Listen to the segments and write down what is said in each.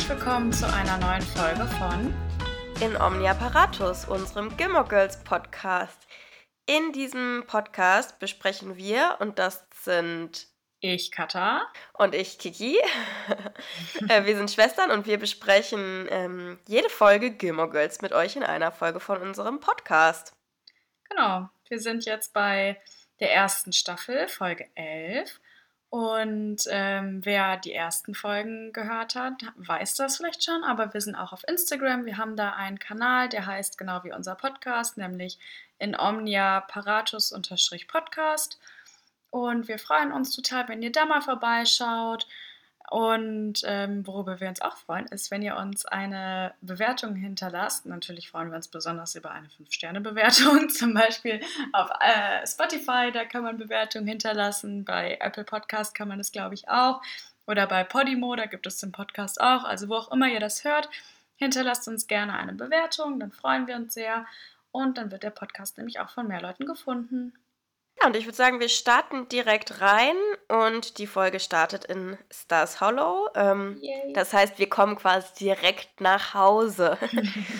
herzlich willkommen zu einer neuen Folge von In Omnia Paratus, unserem Gilmore Girls Podcast. In diesem Podcast besprechen wir, und das sind ich, Kata. Und ich, Kiki. Äh, wir sind Schwestern und wir besprechen ähm, jede Folge Gilmore Girls mit euch in einer Folge von unserem Podcast. Genau, wir sind jetzt bei der ersten Staffel, Folge 11. Und ähm, wer die ersten Folgen gehört hat, weiß das vielleicht schon, aber wir sind auch auf Instagram. Wir haben da einen Kanal, der heißt genau wie unser Podcast, nämlich in Omnia Paratus-Podcast. Und wir freuen uns total, wenn ihr da mal vorbeischaut. Und ähm, worüber wir uns auch freuen, ist, wenn ihr uns eine Bewertung hinterlasst. Natürlich freuen wir uns besonders über eine 5-Sterne-Bewertung, zum Beispiel auf äh, Spotify, da kann man Bewertungen hinterlassen. Bei Apple Podcast kann man das, glaube ich, auch. Oder bei Podimo, da gibt es den Podcast auch. Also wo auch immer ihr das hört, hinterlasst uns gerne eine Bewertung, dann freuen wir uns sehr. Und dann wird der Podcast nämlich auch von mehr Leuten gefunden. Ja, und ich würde sagen, wir starten direkt rein und die Folge startet in Stars Hollow. Ähm, das heißt, wir kommen quasi direkt nach Hause.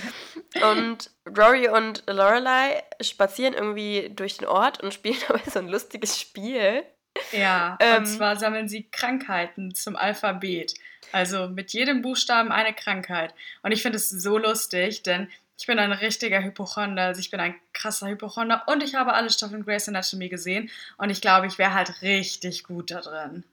und Rory und Lorelei spazieren irgendwie durch den Ort und spielen dabei so ein lustiges Spiel. Ja, ähm, und zwar sammeln sie Krankheiten zum Alphabet. Also mit jedem Buchstaben eine Krankheit. Und ich finde es so lustig, denn ich bin ein richtiger Hypochonder, also ich bin ein krasser Hypochonder und ich habe alle Staffeln Grey's Anatomy gesehen und ich glaube, ich wäre halt richtig gut da drin.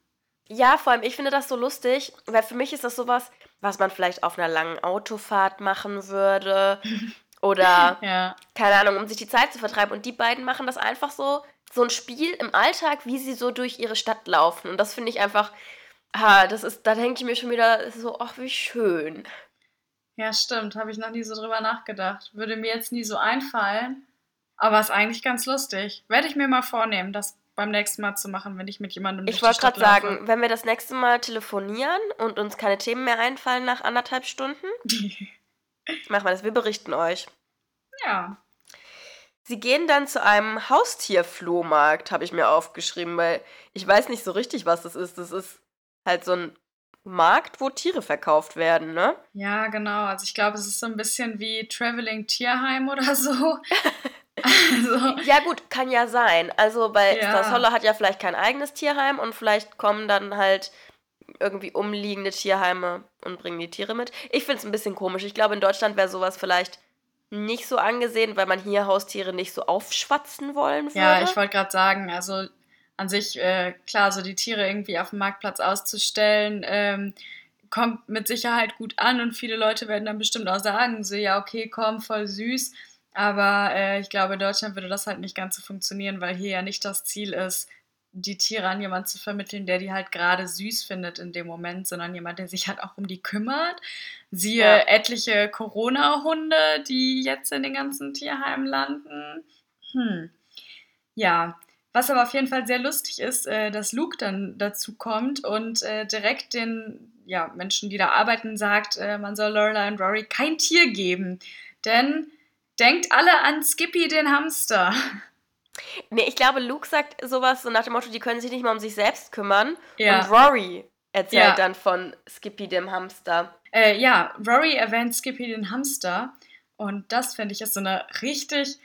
Ja, vor allem, ich finde das so lustig, weil für mich ist das sowas, was man vielleicht auf einer langen Autofahrt machen würde oder, ja. keine Ahnung, um sich die Zeit zu vertreiben. Und die beiden machen das einfach so, so ein Spiel im Alltag, wie sie so durch ihre Stadt laufen. Und das finde ich einfach, ah, das ist, da denke ich mir schon wieder so, ach, wie schön. Ja, stimmt. Habe ich noch nie so drüber nachgedacht. Würde mir jetzt nie so einfallen. Aber ist eigentlich ganz lustig. Werde ich mir mal vornehmen, das beim nächsten Mal zu machen, wenn ich mit jemandem Ich wollte gerade sagen, wenn wir das nächste Mal telefonieren und uns keine Themen mehr einfallen nach anderthalb Stunden, machen wir das. Wir berichten euch. Ja. Sie gehen dann zu einem Haustierflohmarkt, habe ich mir aufgeschrieben, weil ich weiß nicht so richtig, was das ist. Das ist halt so ein Markt, wo Tiere verkauft werden, ne? Ja, genau. Also ich glaube, es ist so ein bisschen wie Traveling Tierheim oder so. also. Ja, gut, kann ja sein. Also bei ja. Star Solo hat ja vielleicht kein eigenes Tierheim und vielleicht kommen dann halt irgendwie umliegende Tierheime und bringen die Tiere mit. Ich finde es ein bisschen komisch. Ich glaube, in Deutschland wäre sowas vielleicht nicht so angesehen, weil man hier Haustiere nicht so aufschwatzen wollen würde. Ja, ich wollte gerade sagen, also an sich, äh, klar, so die Tiere irgendwie auf dem Marktplatz auszustellen, ähm, kommt mit Sicherheit gut an und viele Leute werden dann bestimmt auch sagen, so ja, okay, komm, voll süß. Aber äh, ich glaube, in Deutschland würde das halt nicht ganz so funktionieren, weil hier ja nicht das Ziel ist, die Tiere an jemanden zu vermitteln, der die halt gerade süß findet in dem Moment, sondern jemand, der sich halt auch um die kümmert. Siehe ja. etliche Corona-Hunde, die jetzt in den ganzen Tierheimen landen. Hm. Ja, was aber auf jeden Fall sehr lustig ist, äh, dass Luke dann dazu kommt und äh, direkt den ja, Menschen, die da arbeiten, sagt, äh, man soll Lorelai und Rory kein Tier geben. Denn denkt alle an Skippy den Hamster. Nee, ich glaube, Luke sagt sowas so nach dem Motto, die können sich nicht mal um sich selbst kümmern. Ja. Und Rory erzählt ja. dann von Skippy dem Hamster. Äh, ja, Rory erwähnt Skippy den Hamster. Und das finde ich ist so eine richtig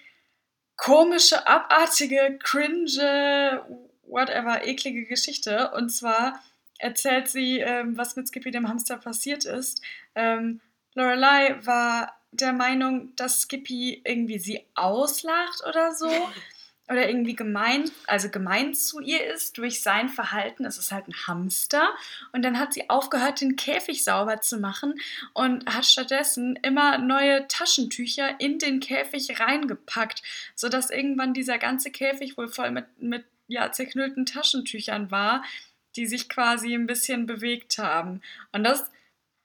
komische, abartige, cringe, whatever, eklige Geschichte. Und zwar erzählt sie, ähm, was mit Skippy dem Hamster passiert ist. Ähm, Lorelei war der Meinung, dass Skippy irgendwie sie auslacht oder so. oder irgendwie gemein, also gemein zu ihr ist durch sein Verhalten. Es ist halt ein Hamster. Und dann hat sie aufgehört, den Käfig sauber zu machen und hat stattdessen immer neue Taschentücher in den Käfig reingepackt, sodass irgendwann dieser ganze Käfig wohl voll mit, mit ja, zerknüllten Taschentüchern war, die sich quasi ein bisschen bewegt haben. Und das.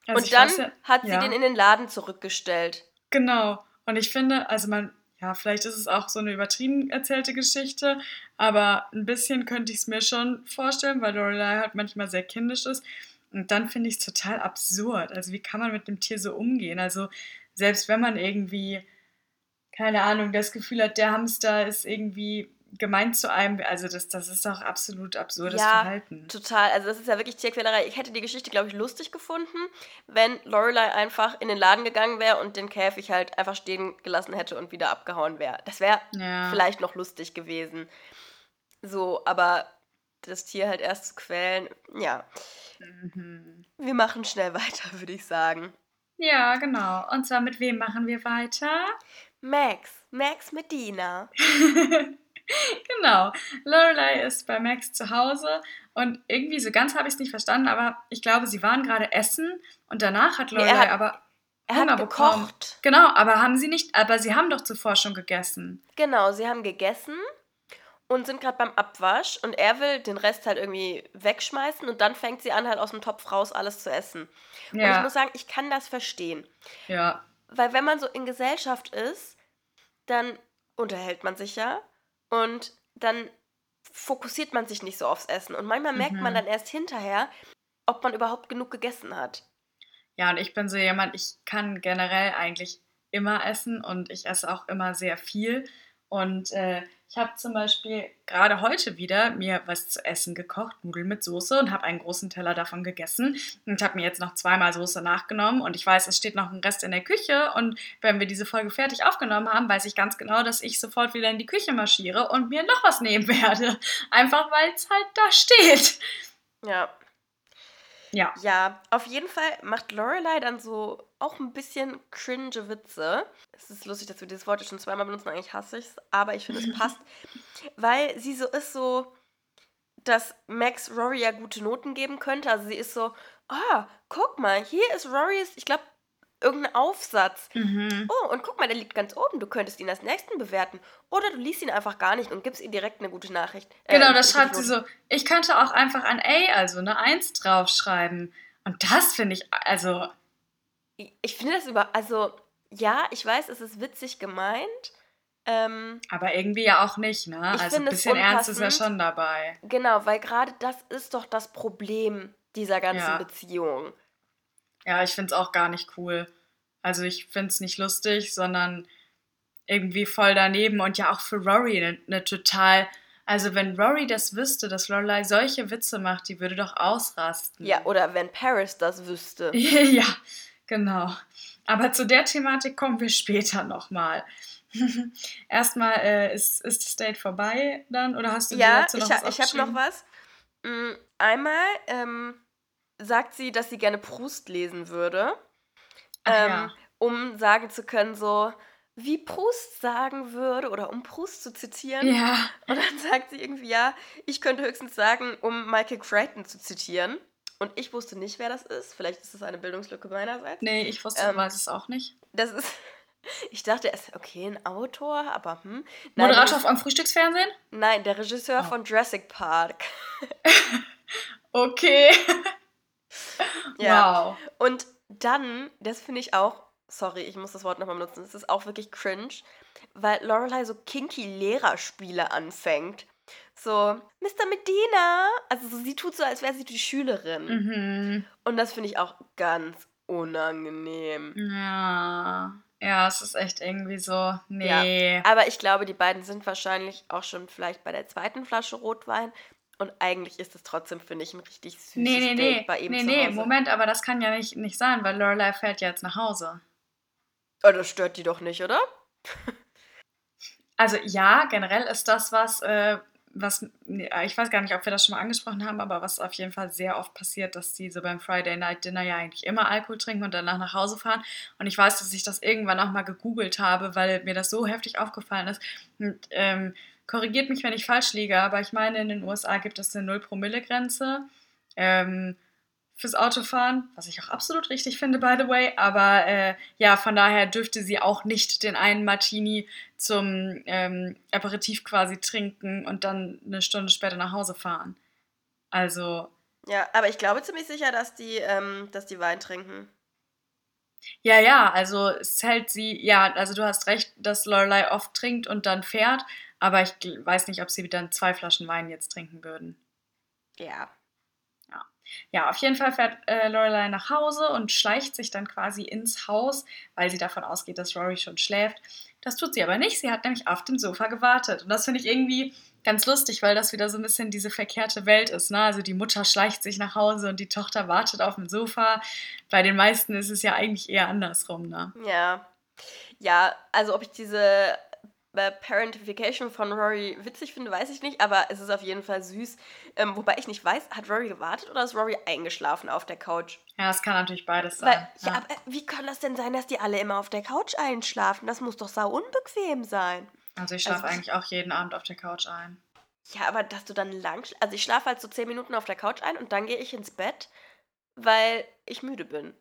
Also und dann ja, hat sie ja. den in den Laden zurückgestellt. Genau. Und ich finde, also man ja, vielleicht ist es auch so eine übertrieben erzählte Geschichte, aber ein bisschen könnte ich es mir schon vorstellen, weil Lorelei halt manchmal sehr kindisch ist. Und dann finde ich es total absurd. Also, wie kann man mit dem Tier so umgehen? Also, selbst wenn man irgendwie, keine Ahnung, das Gefühl hat, der Hamster ist irgendwie gemeint zu einem, also das, das ist doch absolut absurdes ja, Verhalten. total. Also das ist ja wirklich Tierquälerei. Ich hätte die Geschichte, glaube ich, lustig gefunden, wenn Lorelei einfach in den Laden gegangen wäre und den Käfig halt einfach stehen gelassen hätte und wieder abgehauen wäre. Das wäre ja. vielleicht noch lustig gewesen. So, aber das Tier halt erst zu quälen, ja. Mhm. Wir machen schnell weiter, würde ich sagen. Ja, genau. Und zwar mit wem machen wir weiter? Max. Max Medina. genau. Lorelei ist bei Max zu Hause und irgendwie so ganz habe ich es nicht verstanden, aber ich glaube, sie waren gerade essen und danach hat Lorelei nee, aber er Hunger hat bekommen. Gekocht. Genau, aber haben sie nicht, aber sie haben doch zuvor schon gegessen. Genau, sie haben gegessen und sind gerade beim Abwasch und er will den Rest halt irgendwie wegschmeißen und dann fängt sie an, halt aus dem Topf raus alles zu essen. Ja. Und ich muss sagen, ich kann das verstehen. Ja. Weil wenn man so in Gesellschaft ist, dann unterhält man sich ja und dann fokussiert man sich nicht so aufs Essen. Und manchmal merkt mhm. man dann erst hinterher, ob man überhaupt genug gegessen hat. Ja, und ich bin so jemand, ich kann generell eigentlich immer essen und ich esse auch immer sehr viel. Und äh, ich habe zum Beispiel gerade heute wieder mir was zu essen gekocht, Nudeln mit Soße und habe einen großen Teller davon gegessen und habe mir jetzt noch zweimal Soße nachgenommen und ich weiß, es steht noch ein Rest in der Küche und wenn wir diese Folge fertig aufgenommen haben, weiß ich ganz genau, dass ich sofort wieder in die Küche marschiere und mir noch was nehmen werde. Einfach weil es halt da steht. Ja. Ja. Ja, auf jeden Fall macht Lorelei dann so auch ein bisschen cringe Witze. Es ist lustig, dass wir dieses Wort schon zweimal benutzen, eigentlich hasse ich es, aber ich finde, es passt. weil sie so ist so, dass Max Rory ja gute Noten geben könnte. Also sie ist so, ah, guck mal, hier ist Rorys, ich glaube, irgendein Aufsatz. Mhm. Oh, und guck mal, der liegt ganz oben. Du könntest ihn als nächsten bewerten. Oder du liest ihn einfach gar nicht und gibst ihm direkt eine gute Nachricht. Äh, genau, das schreibt sie so. Ich könnte auch einfach ein A, also eine 1 draufschreiben. Und das finde ich, also. Ich finde das über. Also, ja, ich weiß, es ist witzig gemeint. Ähm, aber irgendwie ja auch nicht, ne? Also ein bisschen Ernst ist ja schon dabei. Genau, weil gerade das ist doch das Problem dieser ganzen ja. Beziehung. Ja, ich finde es auch gar nicht cool. Also ich finde es nicht lustig, sondern irgendwie voll daneben und ja auch für Rory eine ne total. Also wenn Rory das wüsste, dass Lorelei solche Witze macht, die würde doch ausrasten. Ja, oder wenn Paris das wüsste. ja, genau. Aber zu der Thematik kommen wir später nochmal. Erstmal äh, ist, ist das Date vorbei dann oder hast du ja, dazu noch ich, was ich habe noch was. Mm, einmal ähm, sagt sie, dass sie gerne Proust lesen würde, ähm, ja. um sagen zu können, so wie Proust sagen würde oder um Proust zu zitieren. Ja. Und dann sagt sie irgendwie, ja, ich könnte höchstens sagen, um Michael Crichton zu zitieren. Und ich wusste nicht, wer das ist. Vielleicht ist das eine Bildungslücke meinerseits. Nee, ich wusste, ähm, weiß es auch nicht. Das ist. Ich dachte, er ist okay, ein Autor, aber hm. Nein, Moderator am Frühstücksfernsehen? Nein, der Regisseur oh. von Jurassic Park. okay. Ja. Wow. Und dann, das finde ich auch, sorry, ich muss das Wort nochmal benutzen, das ist auch wirklich cringe, weil Lorelei so kinky Lehrerspiele anfängt. So, Mr. Medina. Also so, sie tut so, als wäre sie die Schülerin. Mhm. Und das finde ich auch ganz unangenehm. Ja. Ja, es ist echt irgendwie so, nee. Ja, aber ich glaube, die beiden sind wahrscheinlich auch schon vielleicht bei der zweiten Flasche Rotwein und eigentlich ist es trotzdem, finde ich, ein richtig süßes nee, nee, nee. bei ihm Nee, nee, Moment, aber das kann ja nicht, nicht sein, weil Lorelei fährt ja jetzt nach Hause. Oh, das stört die doch nicht, oder? also ja, generell ist das was, äh, was, ich weiß gar nicht, ob wir das schon mal angesprochen haben, aber was auf jeden Fall sehr oft passiert, dass die so beim Friday Night Dinner ja eigentlich immer Alkohol trinken und danach nach Hause fahren. Und ich weiß, dass ich das irgendwann auch mal gegoogelt habe, weil mir das so heftig aufgefallen ist. Und ähm, korrigiert mich, wenn ich falsch liege, aber ich meine, in den USA gibt es eine 0-Promille-Grenze ähm, fürs Autofahren, was ich auch absolut richtig finde, by the way. Aber äh, ja, von daher dürfte sie auch nicht den einen Martini zum ähm, Aperitif quasi trinken und dann eine Stunde später nach Hause fahren. Also. Ja, aber ich glaube ziemlich sicher, dass die, ähm, dass die Wein trinken. Ja, ja, also es hält sie, ja, also du hast recht, dass Lorelei oft trinkt und dann fährt, aber ich weiß nicht, ob sie dann zwei Flaschen Wein jetzt trinken würden. Ja. Ja, ja auf jeden Fall fährt äh, Lorelei nach Hause und schleicht sich dann quasi ins Haus, weil sie davon ausgeht, dass Rory schon schläft. Das tut sie aber nicht. Sie hat nämlich auf dem Sofa gewartet. Und das finde ich irgendwie ganz lustig, weil das wieder so ein bisschen diese verkehrte Welt ist. Ne? Also die Mutter schleicht sich nach Hause und die Tochter wartet auf dem Sofa. Bei den meisten ist es ja eigentlich eher andersrum. Ne? Ja. Ja, also ob ich diese äh, Parentification von Rory witzig finde, weiß ich nicht, aber es ist auf jeden Fall süß. Ähm, wobei ich nicht weiß, hat Rory gewartet oder ist Rory eingeschlafen auf der Couch? Ja, es kann natürlich beides sein. Weil, ja, ja, aber wie kann das denn sein, dass die alle immer auf der Couch einschlafen? Das muss doch sau unbequem sein. Also ich schlafe also, eigentlich auch jeden Abend auf der Couch ein. Ja, aber dass du dann lang... Also ich schlafe halt so zehn Minuten auf der Couch ein und dann gehe ich ins Bett, weil ich müde bin.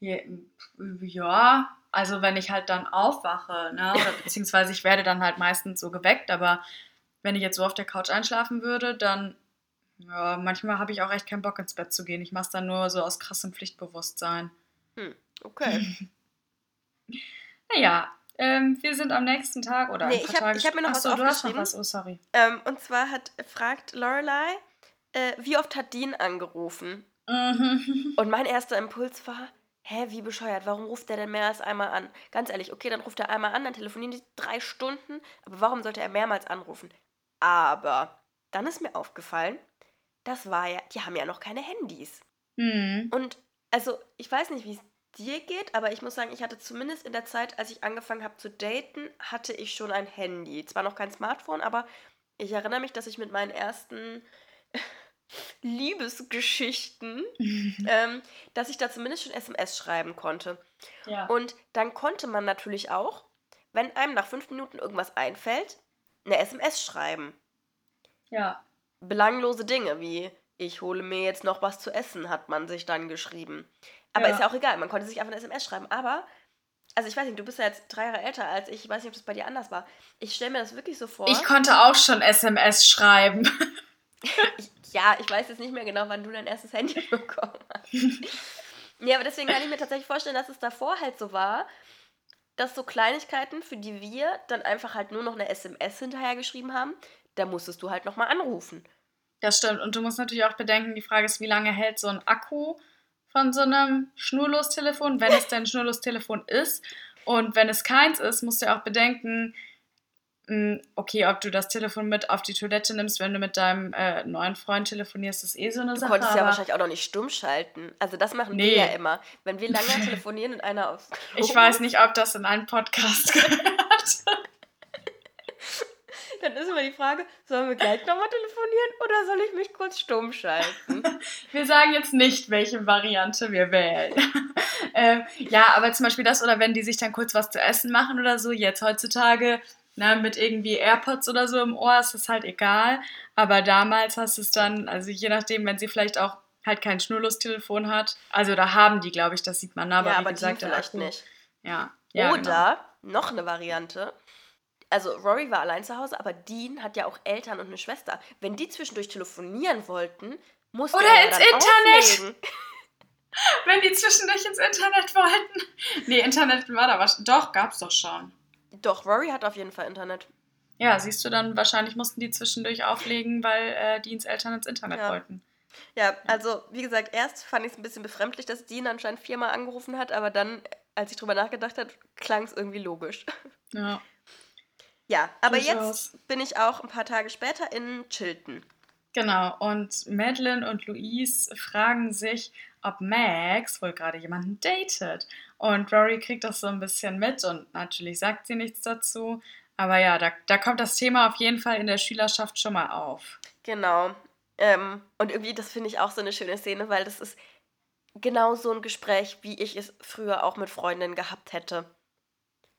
Ja, also wenn ich halt dann aufwache, ne, oder beziehungsweise ich werde dann halt meistens so geweckt, aber wenn ich jetzt so auf der Couch einschlafen würde, dann, ja, manchmal habe ich auch echt keinen Bock ins Bett zu gehen. Ich mache es dann nur so aus krassem Pflichtbewusstsein. Hm, okay. naja, ähm, wir sind am nächsten Tag oder nee, ein paar ich hab, Tage Ich habe mir noch Achso, was aufgeschrieben. Was? Oh, sorry. Ähm, und zwar hat fragt Lorelei, äh, wie oft hat Dean angerufen? Mhm. Und mein erster Impuls war, hä, wie bescheuert, warum ruft der denn mehr als einmal an? Ganz ehrlich, okay, dann ruft er einmal an, dann telefonieren die drei Stunden, aber warum sollte er mehrmals anrufen? Aber dann ist mir aufgefallen, das war ja, die haben ja noch keine Handys. Mhm. Und also, ich weiß nicht, wie es dir geht, aber ich muss sagen, ich hatte zumindest in der Zeit, als ich angefangen habe zu daten, hatte ich schon ein Handy. Zwar noch kein Smartphone, aber ich erinnere mich, dass ich mit meinen ersten Liebesgeschichten, ähm, dass ich da zumindest schon SMS schreiben konnte. Ja. Und dann konnte man natürlich auch, wenn einem nach fünf Minuten irgendwas einfällt, eine SMS schreiben. Ja. Belanglose Dinge wie ich hole mir jetzt noch was zu essen, hat man sich dann geschrieben. Aber ja. ist ja auch egal, man konnte sich einfach eine SMS schreiben. Aber, also ich weiß nicht, du bist ja jetzt drei Jahre älter als ich, ich weiß nicht, ob das bei dir anders war. Ich stelle mir das wirklich so vor. Ich konnte auch schon SMS schreiben. ja, ich weiß jetzt nicht mehr genau, wann du dein erstes Handy bekommen hast. ja, aber deswegen kann ich mir tatsächlich vorstellen, dass es davor halt so war, dass so Kleinigkeiten, für die wir dann einfach halt nur noch eine SMS hinterher geschrieben haben, da musstest du halt nochmal anrufen. Das stimmt. Und du musst natürlich auch bedenken, die Frage ist, wie lange hält so ein Akku von so einem Schnurlostelefon, wenn es denn ein Schnurlostelefon ist. Und wenn es keins ist, musst du auch bedenken, okay, ob du das Telefon mit auf die Toilette nimmst, wenn du mit deinem äh, neuen Freund telefonierst, ist eh so eine du Sache. Du konntest ja wahrscheinlich auch noch nicht stumm schalten. Also das machen nee. wir ja immer. Wenn wir lange telefonieren und einer aufs Klo Ich weiß nicht, ob das in einen Podcast gehört. Dann ist immer die Frage, sollen wir gleich nochmal telefonieren oder soll ich mich kurz stumm schalten? wir sagen jetzt nicht, welche Variante wir wählen. äh, ja, aber zum Beispiel das, oder wenn die sich dann kurz was zu essen machen oder so, jetzt heutzutage na, mit irgendwie AirPods oder so im Ohr ist es halt egal. Aber damals hast du es dann, also je nachdem, wenn sie vielleicht auch halt kein Schnurlostelefon hat. Also da haben die, glaube ich, das sieht man. Aber ja, wie aber gesagt, vielleicht nicht. Ja. ja oder genau. noch eine Variante. Also Rory war allein zu Hause, aber Dean hat ja auch Eltern und eine Schwester. Wenn die zwischendurch telefonieren wollten, musste Oder er ins Internet! Wenn die zwischendurch ins Internet wollten. Nee, Internet war da was. Doch, gab's doch schon. Doch, Rory hat auf jeden Fall Internet. Ja, siehst du dann, wahrscheinlich mussten die zwischendurch auflegen, weil äh, Deans Eltern ins Internet ja. wollten. Ja, also wie gesagt, erst fand ich es ein bisschen befremdlich, dass Dean anscheinend viermal angerufen hat, aber dann, als ich drüber nachgedacht habe, klang es irgendwie logisch. Ja. Ja, aber Durchaus. jetzt bin ich auch ein paar Tage später in Chilton. Genau, und Madeline und Louise fragen sich, ob Max wohl gerade jemanden datet. Und Rory kriegt das so ein bisschen mit und natürlich sagt sie nichts dazu. Aber ja, da, da kommt das Thema auf jeden Fall in der Schülerschaft schon mal auf. Genau. Ähm, und irgendwie, das finde ich auch so eine schöne Szene, weil das ist genau so ein Gespräch, wie ich es früher auch mit Freundinnen gehabt hätte.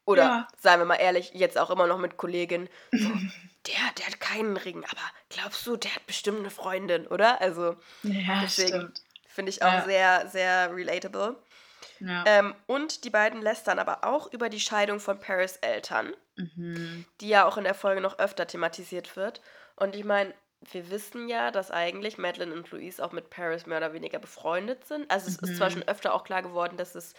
Oder, ja. seien wir mal ehrlich, jetzt auch immer noch mit Kolleginnen. So, der, der hat keinen Ring, aber glaubst du, der hat bestimmt eine Freundin, oder? Also, ja, deswegen finde ich auch ja. sehr, sehr relatable. Ja. Ähm, und die beiden lästern aber auch über die Scheidung von Paris Eltern, mhm. die ja auch in der Folge noch öfter thematisiert wird. Und ich meine, wir wissen ja, dass eigentlich Madeline und Louise auch mit Paris mehr oder weniger befreundet sind. Also es mhm. ist zwar mhm. schon öfter auch klar geworden, dass es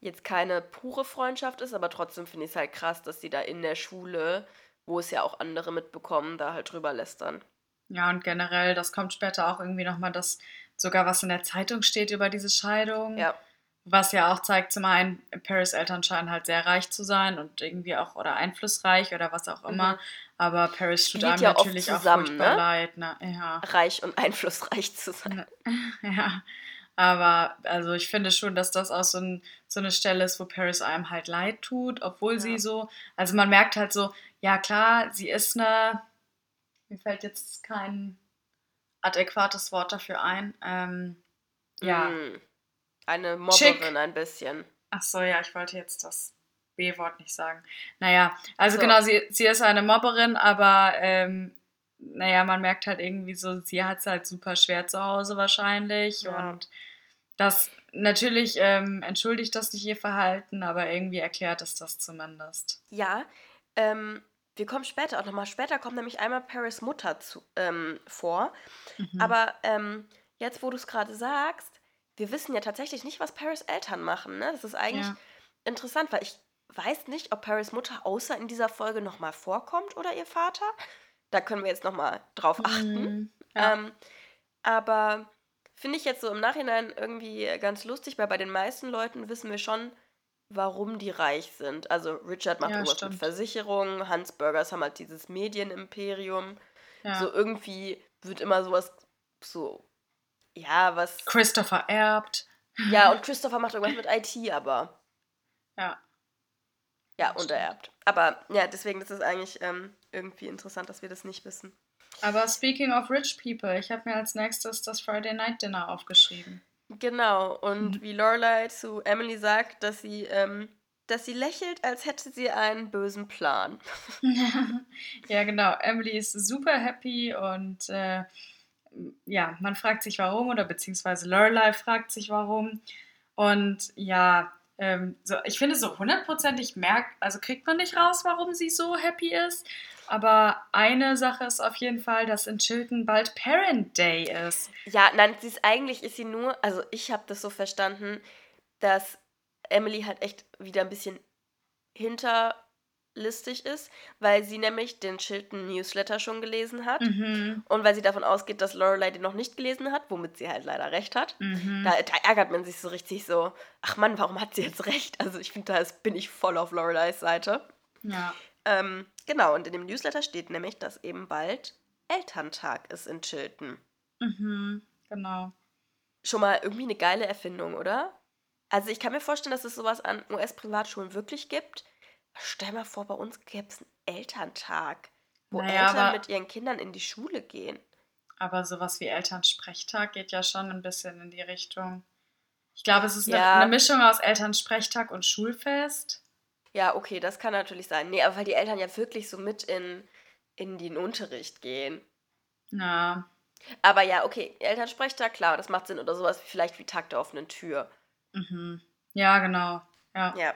jetzt keine pure Freundschaft ist, aber trotzdem finde ich es halt krass, dass sie da in der Schule, wo es ja auch andere mitbekommen, da halt drüber lästern. Ja, und generell, das kommt später auch irgendwie nochmal, dass sogar was in der Zeitung steht über diese Scheidung. Ja. Was ja auch zeigt, zum einen, Paris Eltern scheinen halt sehr reich zu sein und irgendwie auch oder einflussreich oder was auch immer. Mhm. Aber Paris tut einem ja natürlich zusammen, auch furchtbar ne? leid. Ne? Ja. Reich und einflussreich zu sein. Ja. Aber also ich finde schon, dass das auch so, ein, so eine Stelle ist, wo Paris einem halt leid tut, obwohl ja. sie so, also man merkt halt so, ja klar, sie ist eine, mir fällt jetzt kein adäquates Wort dafür ein. Ähm, ja. Mm. Eine Mobberin Chick. ein bisschen. Ach so, ja, ich wollte jetzt das B-Wort nicht sagen. Naja, also so. genau, sie, sie ist eine Mobberin, aber ähm, naja, man merkt halt irgendwie so, sie hat es halt super schwer zu Hause wahrscheinlich ja. und das natürlich ähm, entschuldigt das nicht ihr Verhalten, aber irgendwie erklärt es das zumindest. Ja, ähm, wir kommen später auch nochmal. Später kommt nämlich einmal Paris Mutter zu, ähm, vor. Mhm. Aber ähm, jetzt, wo du es gerade sagst, wir wissen ja tatsächlich nicht, was Paris Eltern machen. Ne? Das ist eigentlich ja. interessant, weil ich weiß nicht, ob Paris Mutter außer in dieser Folge nochmal vorkommt oder ihr Vater. Da können wir jetzt nochmal drauf achten. Mhm. Ja. Ähm, aber finde ich jetzt so im Nachhinein irgendwie ganz lustig, weil bei den meisten Leuten wissen wir schon, warum die reich sind. Also Richard macht ja, irgendwas stimmt. mit Versicherungen, Hans Burgers haben halt dieses Medienimperium. Ja. So irgendwie wird immer sowas so, ja, was. Christopher erbt. Ja, und Christopher macht irgendwas mit IT, aber. Ja. Ja, und er erbt. Aber ja, deswegen ist es eigentlich ähm, irgendwie interessant, dass wir das nicht wissen. Aber speaking of rich people, ich habe mir als nächstes das Friday Night Dinner aufgeschrieben. Genau, und mhm. wie Lorelai zu Emily sagt, dass sie, ähm, dass sie lächelt, als hätte sie einen bösen Plan. ja, genau. Emily ist super happy und äh, ja, man fragt sich warum oder beziehungsweise Lorelai fragt sich warum. Und ja, ähm, so, ich finde so hundertprozentig merkt, also kriegt man nicht raus, warum sie so happy ist. Aber eine Sache ist auf jeden Fall, dass in Chilton bald Parent Day ist. Ja, nein, sie ist eigentlich ist sie nur, also ich habe das so verstanden, dass Emily halt echt wieder ein bisschen hinterlistig ist, weil sie nämlich den Chilton Newsletter schon gelesen hat mhm. und weil sie davon ausgeht, dass Lorelei den noch nicht gelesen hat, womit sie halt leider recht hat. Mhm. Da, da, ärgert man sich so richtig so, ach Mann, warum hat sie jetzt recht? Also ich finde, da bin ich voll auf Lorelei's Seite. Ja. Ähm, genau, und in dem Newsletter steht nämlich, dass eben bald Elterntag ist in Chilton. Mhm, genau. Schon mal irgendwie eine geile Erfindung, oder? Also ich kann mir vorstellen, dass es sowas an US-Privatschulen wirklich gibt. Stell mal vor, bei uns gäbe es einen Elterntag, wo naja, Eltern mit ihren Kindern in die Schule gehen. Aber sowas wie Elternsprechtag geht ja schon ein bisschen in die Richtung. Ich glaube, es ist ja. eine, eine Mischung aus Elternsprechtag und Schulfest. Ja, okay, das kann natürlich sein. Nee, aber weil die Eltern ja wirklich so mit in, in den Unterricht gehen. Na. Aber ja, okay, Elternsprechtag, klar, das macht Sinn. Oder sowas wie vielleicht wie Tag der offenen Tür. Mhm. Ja, genau. Ja. Ja.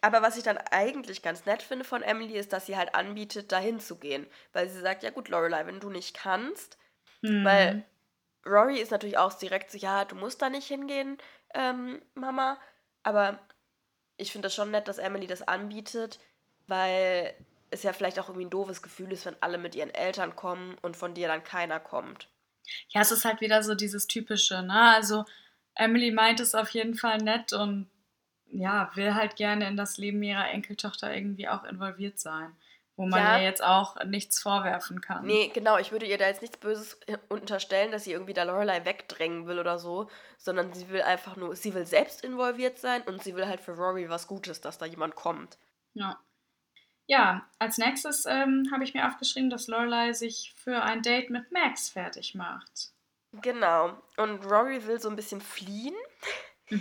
Aber was ich dann eigentlich ganz nett finde von Emily, ist, dass sie halt anbietet, dahin zu gehen. Weil sie sagt, ja gut, Lorelei, wenn du nicht kannst, mhm. weil Rory ist natürlich auch direkt so, ja, du musst da nicht hingehen, ähm, Mama. Aber ich finde das schon nett, dass Emily das anbietet, weil es ja vielleicht auch irgendwie ein doofes Gefühl ist, wenn alle mit ihren Eltern kommen und von dir dann keiner kommt. Ja, es ist halt wieder so dieses typische, ne? Also Emily meint es auf jeden Fall nett und ja, will halt gerne in das Leben ihrer Enkeltochter irgendwie auch involviert sein wo man ja. ja. jetzt auch nichts vorwerfen kann. Nee, genau, ich würde ihr da jetzt nichts Böses unterstellen, dass sie irgendwie da Lorelei wegdrängen will oder so, sondern sie will einfach nur, sie will selbst involviert sein und sie will halt für Rory was Gutes, dass da jemand kommt. Ja. Ja, als nächstes ähm, habe ich mir aufgeschrieben, dass Lorelei sich für ein Date mit Max fertig macht. Genau. Und Rory will so ein bisschen fliehen,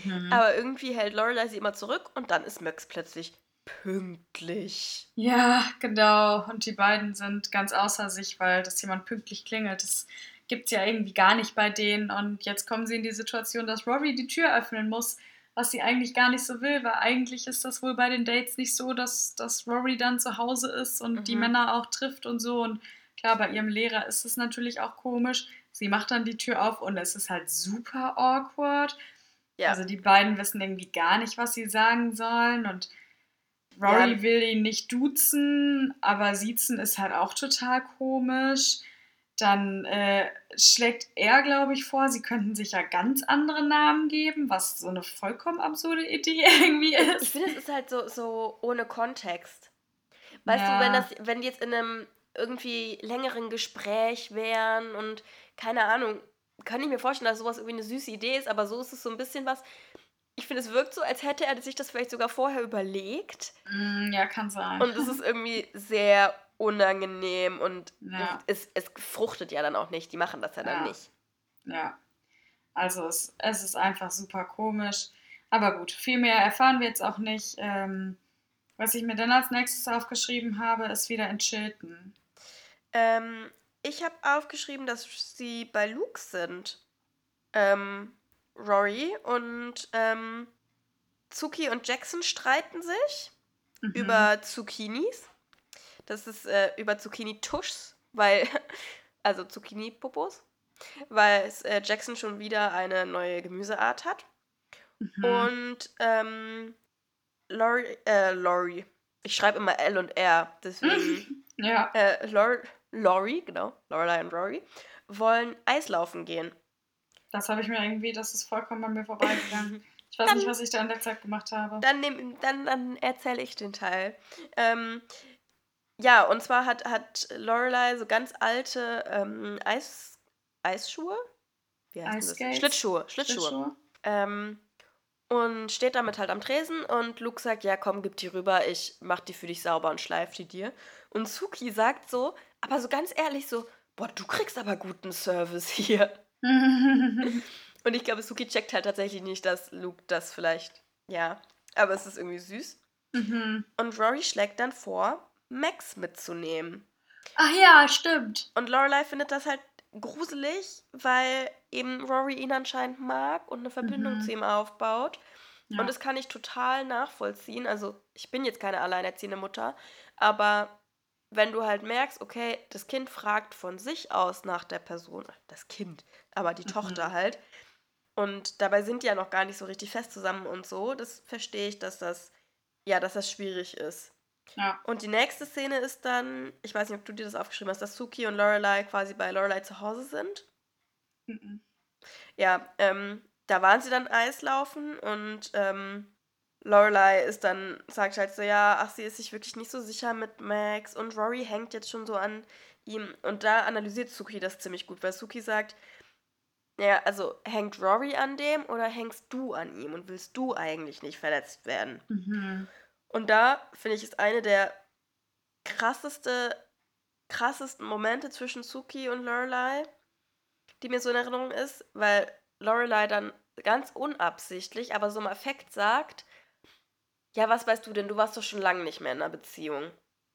mhm. aber irgendwie hält Lorelei sie immer zurück und dann ist Max plötzlich pünktlich. Ja, genau. Und die beiden sind ganz außer sich, weil dass jemand pünktlich klingelt. Das gibt es ja irgendwie gar nicht bei denen. Und jetzt kommen sie in die Situation, dass Rory die Tür öffnen muss, was sie eigentlich gar nicht so will, weil eigentlich ist das wohl bei den Dates nicht so, dass, dass Rory dann zu Hause ist und mhm. die Männer auch trifft und so. Und klar, bei ihrem Lehrer ist es natürlich auch komisch. Sie macht dann die Tür auf und es ist halt super awkward. Ja. Also die beiden wissen irgendwie gar nicht, was sie sagen sollen und Rory ja. will ihn nicht duzen, aber siezen ist halt auch total komisch. dann äh, schlägt er, glaube ich, vor, sie könnten sich ja ganz andere Namen geben, was so eine vollkommen absurde Idee irgendwie ist. Ich finde, es ist halt so, so ohne Kontext. Weißt ja. du, wenn das, wenn die jetzt in einem irgendwie längeren Gespräch wären und keine Ahnung, kann ich mir vorstellen, dass sowas irgendwie eine süße Idee ist, aber so ist es so ein bisschen was. Ich finde, es wirkt so, als hätte er sich das vielleicht sogar vorher überlegt. Mm, ja, kann sein. Und es ist irgendwie sehr unangenehm und ja. es, es fruchtet ja dann auch nicht. Die machen das ja, ja. dann nicht. Ja. Also es, es ist einfach super komisch. Aber gut, viel mehr erfahren wir jetzt auch nicht. Ähm, was ich mir dann als nächstes aufgeschrieben habe, ist wieder in Chilton. Ähm, ich habe aufgeschrieben, dass sie bei Luke sind. Ähm, Rory und ähm, Zuki und Jackson streiten sich mhm. über Zucchinis. Das ist äh, über Zucchini-Tuschs, weil, also Zucchini-Popos, weil äh, Jackson schon wieder eine neue Gemüseart hat. Mhm. Und ähm, Lori, äh, Lori. Ich schreibe immer L und R, deswegen. ja. Äh, Lori, Lori, genau, Lorelei und Rory, wollen Eislaufen gehen. Das habe ich mir irgendwie, das ist vollkommen an mir vorbeigegangen. Ich weiß dann, nicht, was ich da in der Zeit gemacht habe. Dann, dann, dann erzähle ich den Teil. Ähm, ja, und zwar hat, hat Lorelei so ganz alte ähm, Eis, Eisschuhe? Wie heißt das? Schlittschuhe. Schlittschuhe. Schlittschuhe. Ähm, und steht damit halt am Tresen und Luke sagt, ja komm, gib die rüber, ich mach die für dich sauber und schleif die dir. Und Suki sagt so, aber so ganz ehrlich so, boah, du kriegst aber guten Service hier. und ich glaube, Suki checkt halt tatsächlich nicht, dass Luke das vielleicht, ja, aber es ist irgendwie süß. Mhm. Und Rory schlägt dann vor, Max mitzunehmen. Ach ja, stimmt. Und Lorelei findet das halt gruselig, weil eben Rory ihn anscheinend mag und eine Verbindung mhm. zu ihm aufbaut. Ja. Und das kann ich total nachvollziehen. Also, ich bin jetzt keine alleinerziehende Mutter, aber wenn du halt merkst, okay, das Kind fragt von sich aus nach der Person, das Kind, aber die mhm. Tochter halt, und dabei sind die ja noch gar nicht so richtig fest zusammen und so, das verstehe ich, dass das, ja, dass das schwierig ist. Ja. Und die nächste Szene ist dann, ich weiß nicht, ob du dir das aufgeschrieben hast, dass Suki und Lorelei quasi bei Lorelei zu Hause sind. Mhm. Ja, ähm, da waren sie dann Eislaufen und ähm, Lorelei ist dann, sagt halt so, ja, ach, sie ist sich wirklich nicht so sicher mit Max und Rory hängt jetzt schon so an ihm. Und da analysiert Suki das ziemlich gut, weil Suki sagt, ja, also hängt Rory an dem oder hängst du an ihm und willst du eigentlich nicht verletzt werden? Mhm. Und da finde ich, ist eine der krasseste, krassesten Momente zwischen Suki und Lorelei, die mir so in Erinnerung ist, weil Lorelei dann ganz unabsichtlich, aber so im Affekt sagt, ja, was weißt du denn, du warst doch schon lange nicht mehr in einer Beziehung.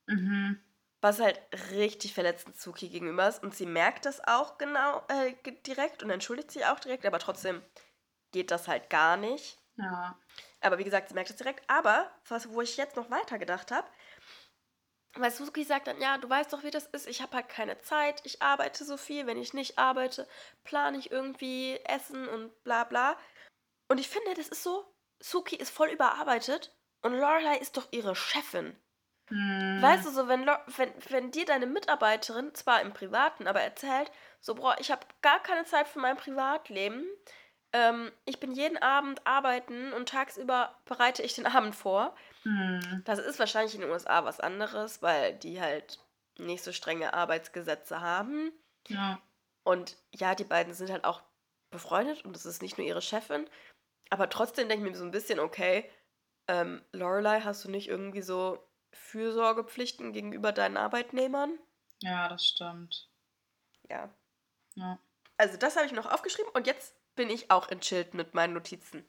Mhm. Was halt richtig verletzend Suki gegenüber ist. Und sie merkt das auch genau äh, direkt und entschuldigt sich auch direkt, aber trotzdem geht das halt gar nicht. Ja. Aber wie gesagt, sie merkt es direkt. Aber, was, wo ich jetzt noch weiter gedacht habe, weil Suzuki sagt dann, ja, du weißt doch, wie das ist, ich habe halt keine Zeit, ich arbeite so viel, wenn ich nicht arbeite, plane ich irgendwie Essen und bla bla. Und ich finde, das ist so, Suki ist voll überarbeitet und Lorelei ist doch ihre Chefin. Hm. Weißt du, so, wenn, wenn, wenn dir deine Mitarbeiterin, zwar im Privaten, aber erzählt, so, boah, ich habe gar keine Zeit für mein Privatleben, ähm, ich bin jeden Abend arbeiten und tagsüber bereite ich den Abend vor. Hm. Das ist wahrscheinlich in den USA was anderes, weil die halt nicht so strenge Arbeitsgesetze haben. Ja. Und ja, die beiden sind halt auch befreundet und das ist nicht nur ihre Chefin. Aber trotzdem denke ich mir so ein bisschen, okay, ähm, Lorelei, hast du nicht irgendwie so Fürsorgepflichten gegenüber deinen Arbeitnehmern? Ja, das stimmt. Ja. Ja. Also das habe ich noch aufgeschrieben und jetzt bin ich auch enchillt mit meinen Notizen.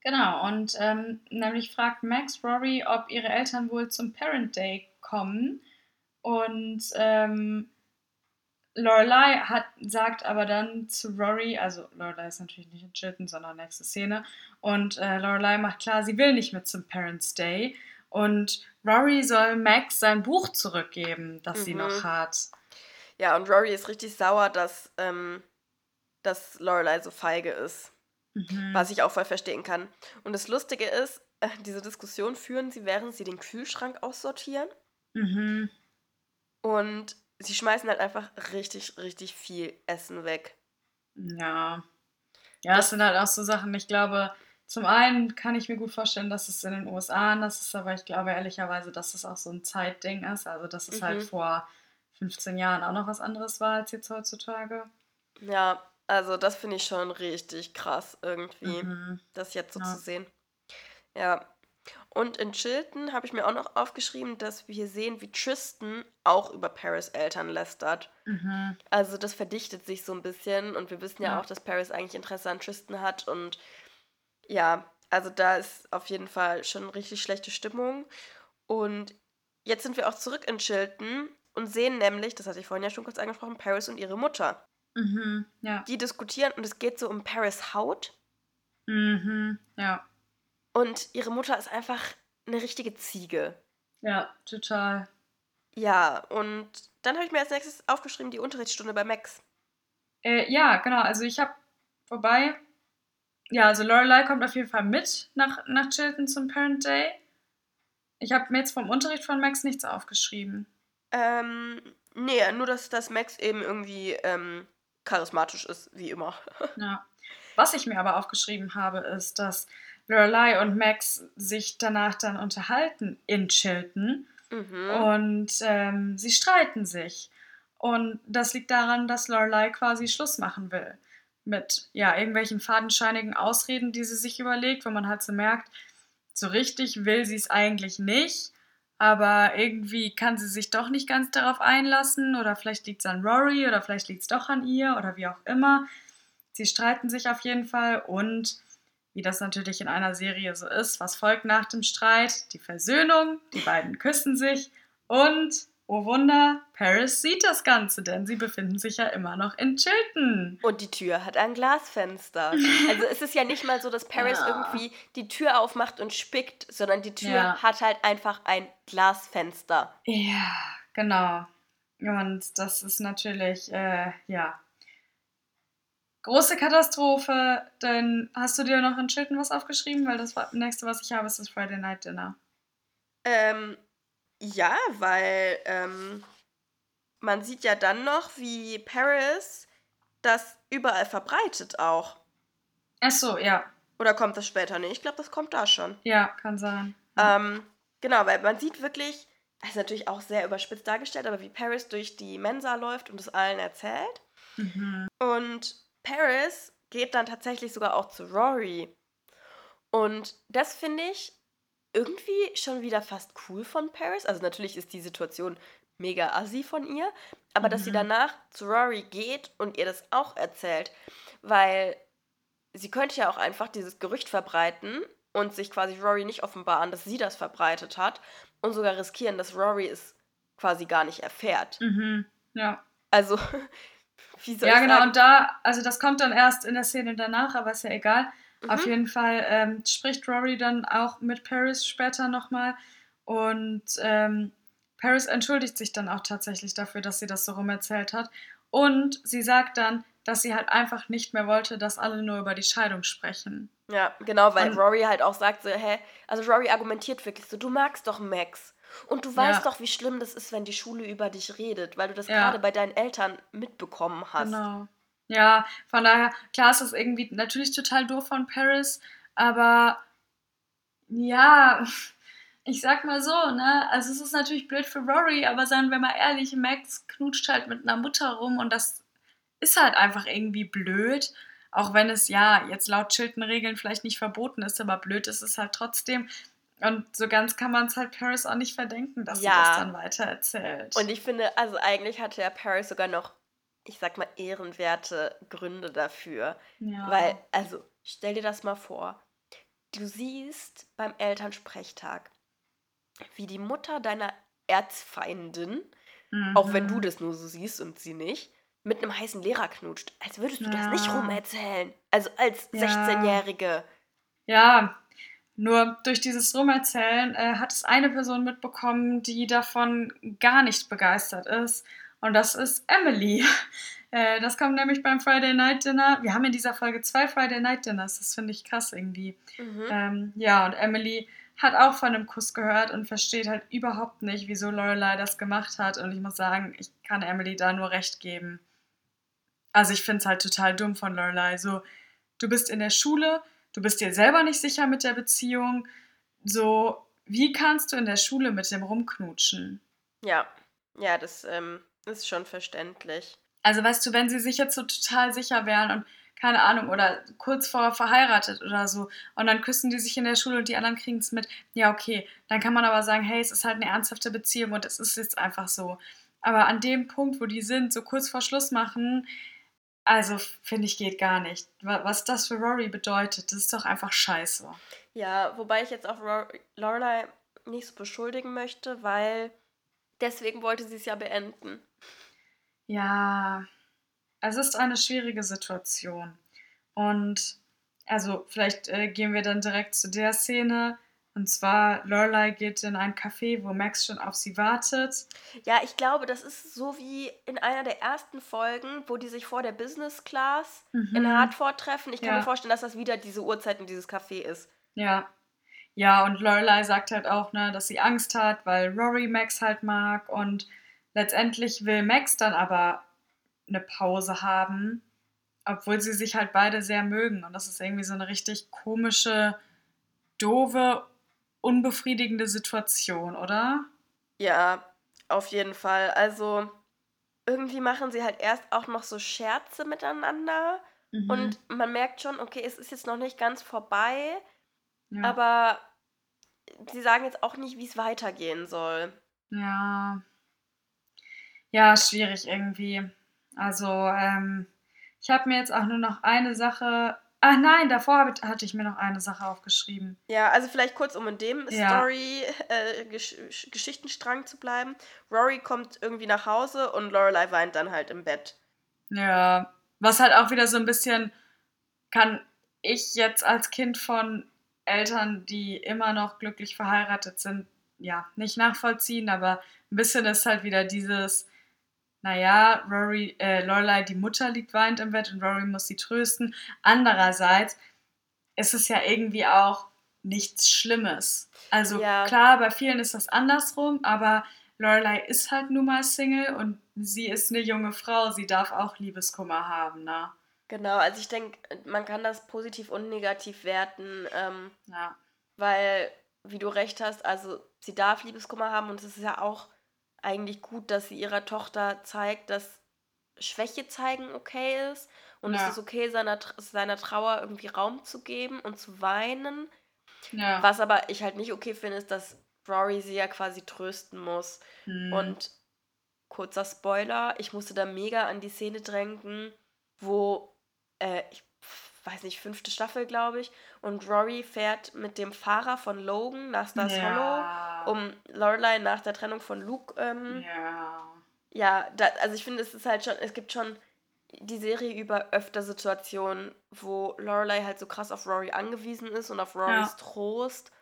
Genau, und ähm, nämlich fragt Max Rory, ob ihre Eltern wohl zum Parent Day kommen. Und ähm, Lorelei hat, sagt aber dann zu Rory, also Lorelei ist natürlich nicht in Chilton, sondern nächste Szene. Und äh, Lorelei macht klar, sie will nicht mit zum Parents Day. Und Rory soll Max sein Buch zurückgeben, das mhm. sie noch hat. Ja, und Rory ist richtig sauer, dass ähm, dass Lorelei so feige ist. Mhm. Was ich auch voll verstehen kann. Und das Lustige ist, äh, diese Diskussion führen sie, während sie den Kühlschrank aussortieren. Mhm. Und sie schmeißen halt einfach richtig, richtig viel Essen weg. Ja. Ja, das sind halt auch so Sachen, ich glaube, zum einen kann ich mir gut vorstellen, dass es in den USA anders ist, aber ich glaube ehrlicherweise, dass es auch so ein Zeitding ist. Also, dass es halt mhm. halt vor 15 Jahren auch noch was anderes war als jetzt heutzutage. Ja, also das finde ich schon richtig krass irgendwie, mhm. das jetzt so ja. zu sehen. Ja. Und in Chilton habe ich mir auch noch aufgeschrieben, dass wir hier sehen, wie Tristan auch über Paris Eltern lästert. Mhm. Also das verdichtet sich so ein bisschen und wir wissen ja, ja auch, dass Paris eigentlich Interesse an Tristan hat und ja, also da ist auf jeden Fall schon richtig schlechte Stimmung. Und jetzt sind wir auch zurück in Chilton und sehen nämlich, das hatte ich vorhin ja schon kurz angesprochen, Paris und ihre Mutter. Mhm, ja. Die diskutieren und es geht so um Paris Haut. Mhm, ja. Und ihre Mutter ist einfach eine richtige Ziege. Ja, total. Ja, und dann habe ich mir als nächstes aufgeschrieben die Unterrichtsstunde bei Max. Äh, ja, genau. Also ich habe vorbei. Ja, also Lorelei kommt auf jeden Fall mit nach, nach Chilton zum Parent Day. Ich habe mir jetzt vom Unterricht von Max nichts aufgeschrieben. Ähm, nee, nur dass, dass Max eben irgendwie ähm, charismatisch ist, wie immer. Ja. Was ich mir aber aufgeschrieben habe, ist, dass Lorelei und Max sich danach dann unterhalten in Chilton mhm. und ähm, sie streiten sich. Und das liegt daran, dass Lorelei quasi Schluss machen will mit ja irgendwelchen fadenscheinigen Ausreden, die sie sich überlegt, wo man halt so merkt, so richtig will sie es eigentlich nicht, aber irgendwie kann sie sich doch nicht ganz darauf einlassen oder vielleicht liegt es an Rory oder vielleicht liegt es doch an ihr oder wie auch immer. Sie streiten sich auf jeden Fall und wie das natürlich in einer Serie so ist, was folgt nach dem Streit? Die Versöhnung, die beiden küssen sich und Oh Wunder, Paris sieht das Ganze, denn sie befinden sich ja immer noch in Chilton. Und die Tür hat ein Glasfenster. Also es ist ja nicht mal so, dass Paris ja. irgendwie die Tür aufmacht und spickt, sondern die Tür ja. hat halt einfach ein Glasfenster. Ja, genau. Und das ist natürlich, äh, ja, große Katastrophe. Denn hast du dir noch in Chilton was aufgeschrieben? Weil das nächste, was ich habe, ist das Friday Night Dinner. Ähm, ja, weil ähm, man sieht ja dann noch, wie Paris das überall verbreitet auch. Ach so, ja. Oder kommt das später? Nee, ich glaube, das kommt da schon. Ja, kann sein. Ähm, genau, weil man sieht wirklich, das ist natürlich auch sehr überspitzt dargestellt, aber wie Paris durch die Mensa läuft und es allen erzählt. Mhm. Und Paris geht dann tatsächlich sogar auch zu Rory. Und das finde ich irgendwie schon wieder fast cool von Paris. Also natürlich ist die Situation mega assi von ihr, aber mhm. dass sie mhm. danach zu Rory geht und ihr das auch erzählt, weil sie könnte ja auch einfach dieses Gerücht verbreiten und sich quasi Rory nicht offenbaren, dass sie das verbreitet hat und sogar riskieren, dass Rory es quasi gar nicht erfährt. Mhm. Ja. Also, Ja, genau, und da, also das kommt dann erst in der Szene danach, aber ist ja egal. Mhm. Auf jeden Fall ähm, spricht Rory dann auch mit Paris später nochmal und ähm, Paris entschuldigt sich dann auch tatsächlich dafür, dass sie das so rum erzählt hat. Und sie sagt dann, dass sie halt einfach nicht mehr wollte, dass alle nur über die Scheidung sprechen. Ja, genau, weil und, Rory halt auch sagt so, hä, also Rory argumentiert wirklich so, du magst doch Max. Und du weißt ja. doch, wie schlimm das ist, wenn die Schule über dich redet, weil du das ja. gerade bei deinen Eltern mitbekommen hast. Genau. Ja, von daher, klar ist das irgendwie natürlich total doof von Paris, aber ja, ich sag mal so, ne? Also es ist natürlich blöd für Rory, aber seien wir mal ehrlich, Max knutscht halt mit einer Mutter rum und das ist halt einfach irgendwie blöd. Auch wenn es ja jetzt laut Chilton-Regeln vielleicht nicht verboten ist, aber blöd ist es halt trotzdem. Und so ganz kann man es halt Paris auch nicht verdenken, dass ja. sie das dann weiter erzählt. Und ich finde, also eigentlich hatte ja Paris sogar noch ich sag mal, ehrenwerte Gründe dafür. Ja. Weil, also, stell dir das mal vor. Du siehst beim Elternsprechtag, wie die Mutter deiner Erzfeindin, mhm. auch wenn du mhm. das nur so siehst und sie nicht, mit einem heißen Lehrer knutscht. Als würdest du ja. das nicht rumerzählen. Also als ja. 16-Jährige. Ja, nur durch dieses Rumerzählen äh, hat es eine Person mitbekommen, die davon gar nicht begeistert ist. Und das ist Emily. Äh, das kommt nämlich beim Friday Night Dinner. Wir haben in dieser Folge zwei Friday Night Dinners. Das finde ich krass irgendwie. Mhm. Ähm, ja, und Emily hat auch von einem Kuss gehört und versteht halt überhaupt nicht, wieso Lorelei das gemacht hat. Und ich muss sagen, ich kann Emily da nur recht geben. Also ich finde es halt total dumm von Lorelei. So, du bist in der Schule, du bist dir selber nicht sicher mit der Beziehung. So, wie kannst du in der Schule mit dem rumknutschen? Ja, ja, das ähm, ist schon verständlich. Also weißt du, wenn sie sich jetzt so total sicher wären und keine Ahnung, oder kurz vor verheiratet oder so, und dann küssen die sich in der Schule und die anderen kriegen es mit, ja, okay, dann kann man aber sagen, hey, es ist halt eine ernsthafte Beziehung und es ist jetzt einfach so. Aber an dem Punkt, wo die sind, so kurz vor Schluss machen, also finde ich, geht gar nicht. Was das für Rory bedeutet, das ist doch einfach scheiße. Ja, wobei ich jetzt auch Lorelei nicht so beschuldigen möchte, weil deswegen wollte sie es ja beenden. Ja, es ist eine schwierige Situation. Und also vielleicht äh, gehen wir dann direkt zu der Szene. Und zwar, Lorelei geht in ein Café, wo Max schon auf sie wartet. Ja, ich glaube, das ist so wie in einer der ersten Folgen, wo die sich vor der Business Class mhm. in Hartford treffen. Ich kann ja. mir vorstellen, dass das wieder diese Uhrzeit in dieses Café ist. Ja. Ja, und Lorelei sagt halt auch, ne, dass sie Angst hat, weil Rory Max halt mag. Und letztendlich will Max dann aber eine Pause haben, obwohl sie sich halt beide sehr mögen. Und das ist irgendwie so eine richtig komische, doofe, unbefriedigende Situation, oder? Ja, auf jeden Fall. Also irgendwie machen sie halt erst auch noch so Scherze miteinander. Mhm. Und man merkt schon, okay, es ist jetzt noch nicht ganz vorbei. Ja. Aber sie sagen jetzt auch nicht, wie es weitergehen soll. Ja. Ja, schwierig irgendwie. Also, ähm, ich habe mir jetzt auch nur noch eine Sache. Ach nein, davor hatte ich mir noch eine Sache aufgeschrieben. Ja, also vielleicht kurz, um in dem ja. Story-Geschichtenstrang äh, zu bleiben. Rory kommt irgendwie nach Hause und Lorelei weint dann halt im Bett. Ja, was halt auch wieder so ein bisschen kann ich jetzt als Kind von Eltern, die immer noch glücklich verheiratet sind, ja, nicht nachvollziehen, aber ein bisschen ist halt wieder dieses, naja, Rory, äh, Lorelei, die Mutter liegt weint im Bett und Rory muss sie trösten. Andererseits ist es ja irgendwie auch nichts Schlimmes. Also ja. klar, bei vielen ist das andersrum, aber Lorelei ist halt nun mal Single und sie ist eine junge Frau, sie darf auch Liebeskummer haben, ne? Genau, also ich denke, man kann das positiv und negativ werten, ähm, ja. weil, wie du recht hast, also sie darf Liebeskummer haben und es ist ja auch eigentlich gut, dass sie ihrer Tochter zeigt, dass Schwäche zeigen okay ist und ja. es ist okay, seiner, seiner Trauer irgendwie Raum zu geben und zu weinen. Ja. Was aber ich halt nicht okay finde, ist, dass Rory sie ja quasi trösten muss. Hm. Und kurzer Spoiler, ich musste da mega an die Szene drängen, wo, äh, ich weiß nicht, fünfte Staffel, glaube ich, und Rory fährt mit dem Fahrer von Logan nach Stars ja. Hollow um Lorelei nach der Trennung von Luke. Ähm, ja. Ja, da, also ich finde, es ist halt schon, es gibt schon die Serie über öfter Situationen, wo Lorelei halt so krass auf Rory angewiesen ist und auf Rorys ja. Trost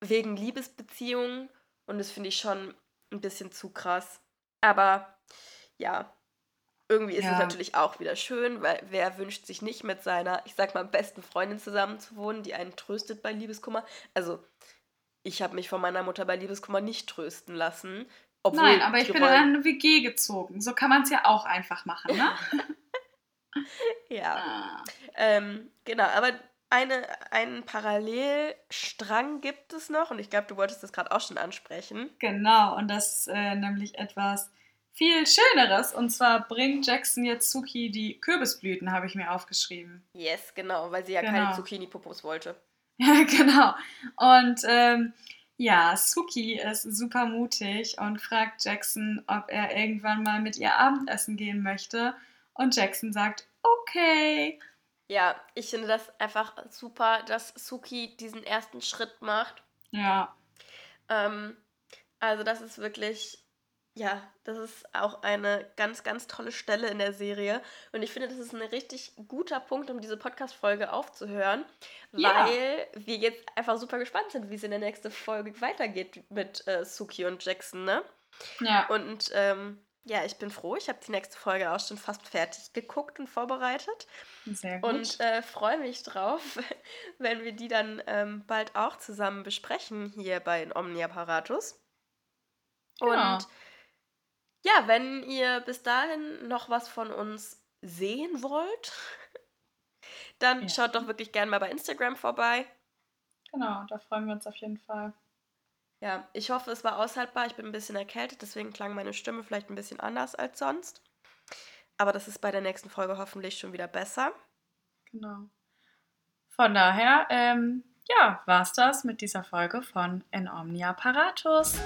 wegen Liebesbeziehungen. Und das finde ich schon ein bisschen zu krass. Aber ja, irgendwie ist ja. es natürlich auch wieder schön, weil wer wünscht sich nicht mit seiner, ich sag mal, besten Freundin zusammen zu wohnen, die einen tröstet bei Liebeskummer. Also ich habe mich von meiner Mutter bei Liebeskummer nicht trösten lassen. Nein, aber ich bin in eine WG gezogen. So kann man es ja auch einfach machen, ne? ja. Ah. Ähm, genau, aber eine, einen Parallelstrang gibt es noch und ich glaube, du wolltest das gerade auch schon ansprechen. Genau, und das ist äh, nämlich etwas viel Schöneres. Und zwar bringt Jackson jetzt Suki die Kürbisblüten, habe ich mir aufgeschrieben. Yes, genau, weil sie ja genau. keine Zucchini-Popos wollte. Ja, genau. Und ähm, ja, Suki ist super mutig und fragt Jackson, ob er irgendwann mal mit ihr Abendessen gehen möchte. Und Jackson sagt, okay. Ja, ich finde das einfach super, dass Suki diesen ersten Schritt macht. Ja. Ähm, also das ist wirklich ja, das ist auch eine ganz, ganz tolle Stelle in der Serie. Und ich finde, das ist ein richtig guter Punkt, um diese Podcast-Folge aufzuhören, ja. weil wir jetzt einfach super gespannt sind, wie es in der nächsten Folge weitergeht mit äh, Suki und Jackson, ne? Ja. Und ähm, Ja, ich bin froh. Ich habe die nächste Folge auch schon fast fertig geguckt und vorbereitet. Sehr gut. Und äh, freue mich drauf, wenn wir die dann ähm, bald auch zusammen besprechen hier bei Omniapparatus. Genau. Und ja, wenn ihr bis dahin noch was von uns sehen wollt, dann ja. schaut doch wirklich gerne mal bei Instagram vorbei. Genau, da freuen wir uns auf jeden Fall. Ja, ich hoffe, es war aushaltbar. Ich bin ein bisschen erkältet, deswegen klang meine Stimme vielleicht ein bisschen anders als sonst. Aber das ist bei der nächsten Folge hoffentlich schon wieder besser. Genau. Von daher, ähm, ja, war's das mit dieser Folge von En Omnia Paratus.